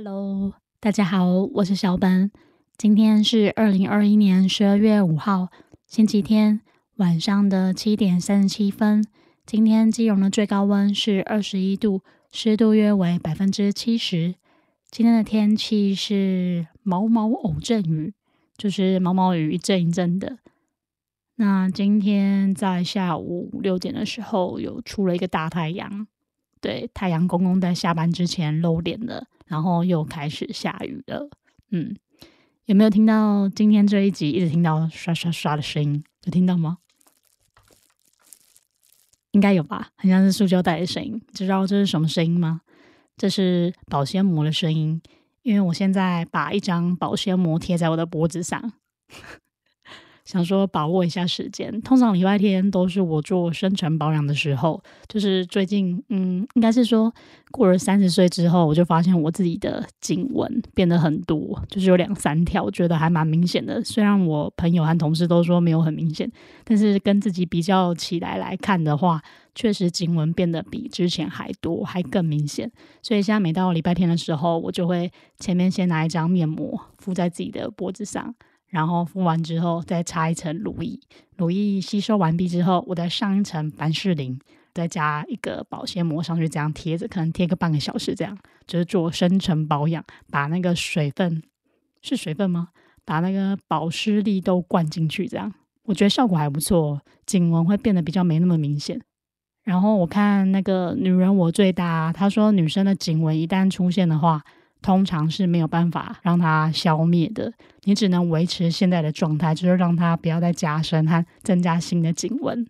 Hello，大家好，我是小本。今天是二零二一年十二月五号，星期天晚上的七点三十七分。今天基隆的最高温是二十一度，湿度约为百分之七十。今天的天气是毛毛偶阵雨，就是毛毛雨一阵一阵的。那今天在下午六点的时候，有出了一个大太阳。对，太阳公公在下班之前露脸了，然后又开始下雨了。嗯，有没有听到今天这一集一直听到刷刷刷的声音？有听到吗？应该有吧，很像是塑胶袋的声音。知道这是什么声音吗？这是保鲜膜的声音，因为我现在把一张保鲜膜贴在我的脖子上。想说把握一下时间，通常礼拜天都是我做深层保养的时候。就是最近，嗯，应该是说过了三十岁之后，我就发现我自己的颈纹变得很多，就是有两三条，觉得还蛮明显的。虽然我朋友和同事都说没有很明显，但是跟自己比较起来来看的话，确实颈纹变得比之前还多，还更明显。所以现在每到礼拜天的时候，我就会前面先拿一张面膜敷在自己的脖子上。然后敷完之后，再擦一层乳液，乳液吸收完毕之后，我再上一层凡士林，再加一个保鲜膜上去，这样贴着，可能贴个半个小时，这样就是做深层保养，把那个水分是水分吗？把那个保湿力都灌进去，这样我觉得效果还不错，颈纹会变得比较没那么明显。然后我看那个女人我最大，她说女生的颈纹一旦出现的话。通常是没有办法让它消灭的，你只能维持现在的状态，就是让它不要再加深和增加新的颈纹。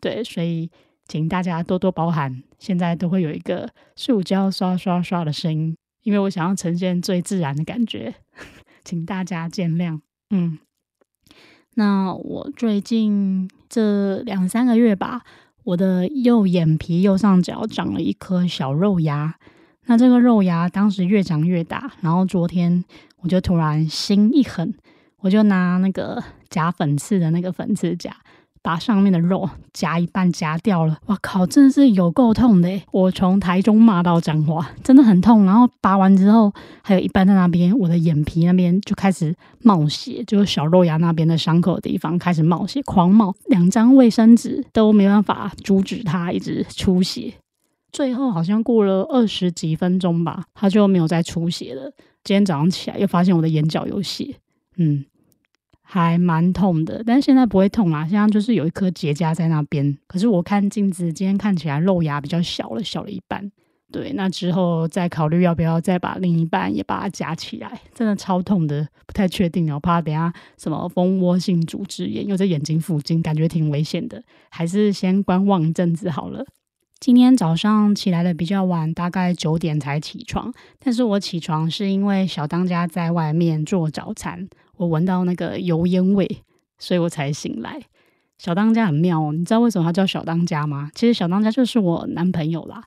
对，所以请大家多多包涵，现在都会有一个塑胶刷刷刷的声音，因为我想要呈现最自然的感觉，请大家见谅。嗯，那我最近这两三个月吧，我的右眼皮右上角长了一颗小肉芽。那这个肉芽当时越长越大，然后昨天我就突然心一狠，我就拿那个夹粉刺的那个粉刺夹，把上面的肉夹一半夹掉了。哇靠，真的是有够痛的！我从台中骂到彰化，真的很痛。然后拔完之后，还有一半在那边，我的眼皮那边就开始冒血，就是小肉芽那边的伤口的地方开始冒血，狂冒。两张卫生纸都没办法阻止它一直出血。最后好像过了二十几分钟吧，他就没有再出血了。今天早上起来又发现我的眼角有血，嗯，还蛮痛的，但现在不会痛啦。现在就是有一颗结痂在那边，可是我看镜子，今天看起来肉芽比较小了，小了一半。对，那之后再考虑要不要再把另一半也把它夹起来。真的超痛的，不太确定我怕等下什么蜂窝性组织炎又在眼睛附近，感觉挺危险的，还是先观望一阵子好了。今天早上起来的比较晚，大概九点才起床。但是我起床是因为小当家在外面做早餐，我闻到那个油烟味，所以我才醒来。小当家很妙哦，你知道为什么他叫小当家吗？其实小当家就是我男朋友啦，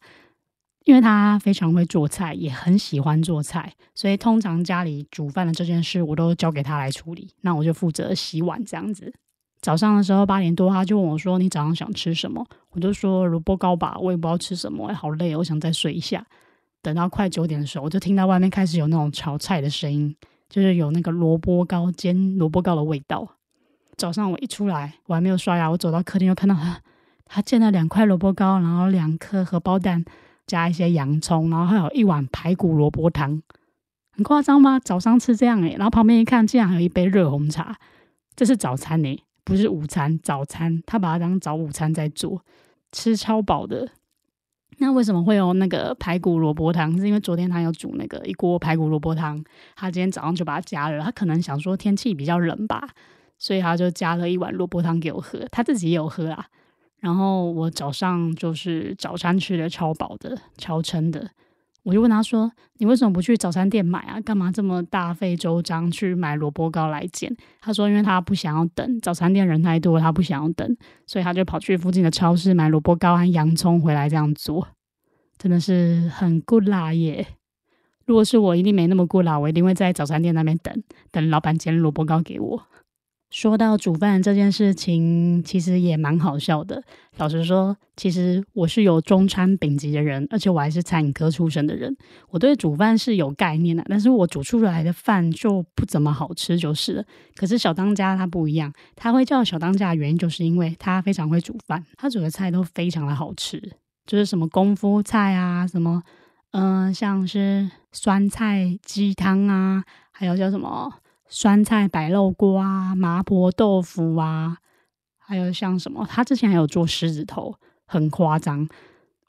因为他非常会做菜，也很喜欢做菜，所以通常家里煮饭的这件事我都交给他来处理，那我就负责洗碗这样子。早上的时候八点多，他就问我说：“你早上想吃什么？”我就说：“萝卜糕吧。”我也不知道吃什么，好累，我想再睡一下。等到快九点的时候，我就听到外面开始有那种炒菜的声音，就是有那个萝卜糕煎萝卜糕的味道。早上我一出来，我还没有刷牙，我走到客厅就看到他，他煎了两块萝卜糕，然后两颗荷包蛋，加一些洋葱，然后还有一碗排骨萝卜汤，很夸张吗？早上吃这样诶，然后旁边一看，竟然还有一杯热红茶，这是早餐诶。不是午餐，早餐，他把它当早午餐在做，吃超饱的。那为什么会有那个排骨萝卜汤？是因为昨天他有煮那个一锅排骨萝卜汤，他今天早上就把它加了。他可能想说天气比较冷吧，所以他就加了一碗萝卜汤给我喝。他自己也有喝啊。然后我早上就是早餐吃的超饱的，超撑的。我就问他说：“你为什么不去早餐店买啊？干嘛这么大费周章去买萝卜糕来煎？”他说：“因为他不想要等，早餐店人太多，他不想要等，所以他就跑去附近的超市买萝卜糕和洋葱回来这样做。真的是很 good 啦耶！如果是我，一定没那么 good 啦，我一定会在早餐店那边等等老板煎萝卜糕给我。说到煮饭这件事情，其实也蛮好笑的。老实说，其实我是有中餐丙级的人，而且我还是餐饮科出身的人。我对煮饭是有概念的，但是我煮出来的饭就不怎么好吃，就是了。可是小当家他不一样，他会叫小当家的原因，就是因为他非常会煮饭，他煮的菜都非常的好吃，就是什么功夫菜啊，什么嗯，像是酸菜鸡汤啊，还有叫什么。酸菜白肉锅啊，麻婆豆腐啊，还有像什么，他之前还有做狮子头，很夸张。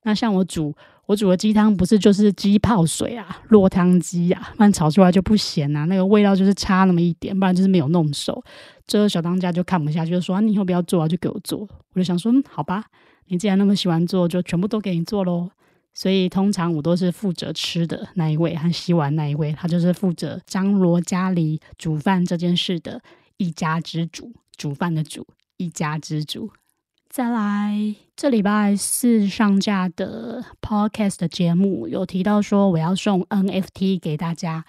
那像我煮我煮的鸡汤，不是就是鸡泡水啊，落汤鸡啊，不然炒出来就不咸啊，那个味道就是差那么一点，不然就是没有弄熟。最后小当家就看不下去，就说：“你以后不要做啊，就给我做。”我就想说：“嗯，好吧，你既然那么喜欢做，就全部都给你做喽。”所以通常我都是负责吃的那一位和洗碗那一位，他就是负责张罗家里煮饭这件事的一家之主，煮饭的主，一家之主。再来，这礼拜四上架的 podcast 的节目有提到说我要送 NFT 给大家，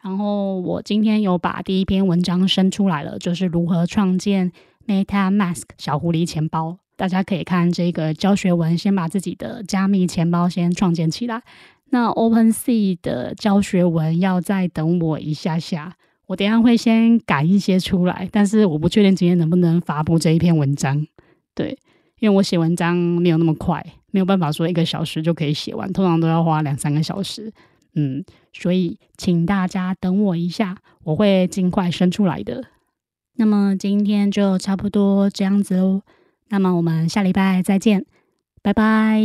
然后我今天有把第一篇文章生出来了，就是如何创建 MetaMask 小狐狸钱包。大家可以看这个教学文，先把自己的加密钱包先创建起来。那 OpenSea 的教学文要再等我一下下，我等下会先改一些出来，但是我不确定今天能不能发布这一篇文章。对，因为我写文章没有那么快，没有办法说一个小时就可以写完，通常都要花两三个小时。嗯，所以请大家等我一下，我会尽快生出来的。那么今天就差不多这样子喽。那么我们下礼拜再见，拜拜。